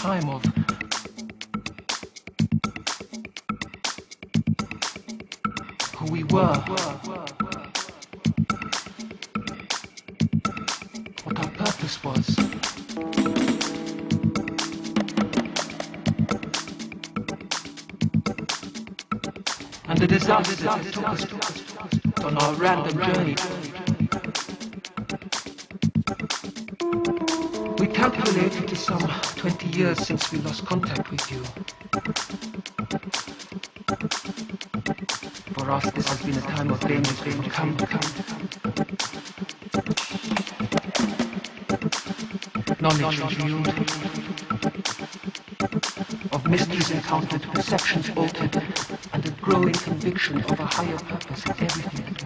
time of who we were. What our purpose was. And the disaster that took us on our random journey. Years since we lost contact with you. For us, this has been a time of danger, come, come. Knowledge revealed, of mysteries encountered, perceptions altered, and a growing conviction of a higher purpose in everything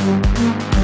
Música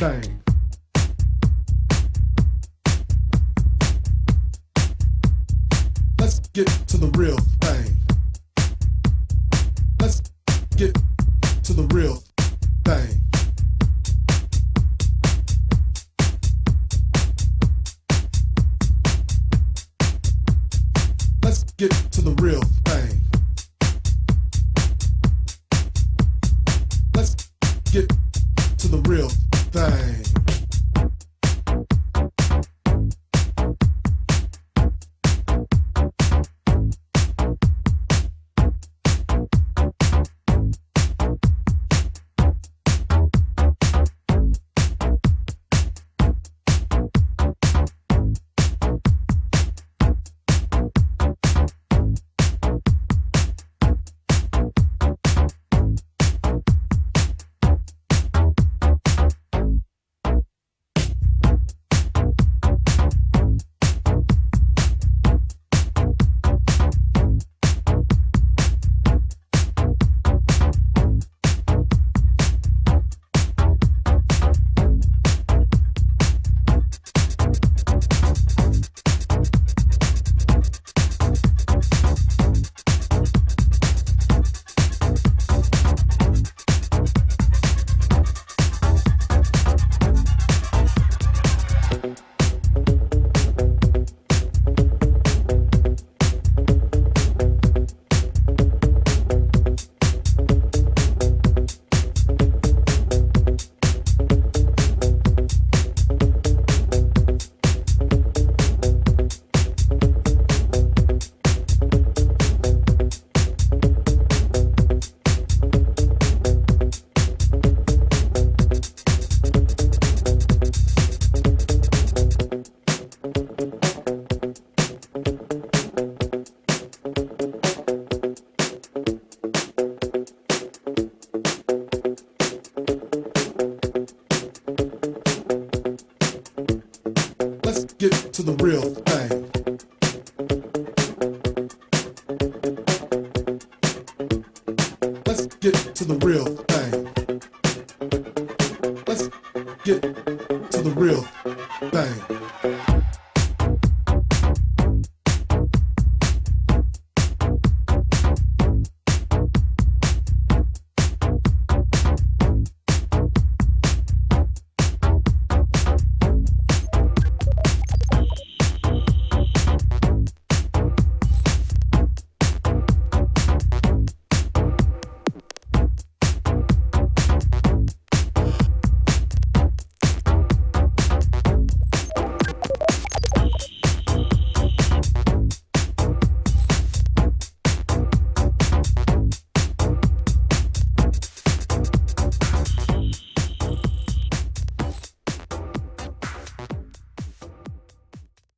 Thing.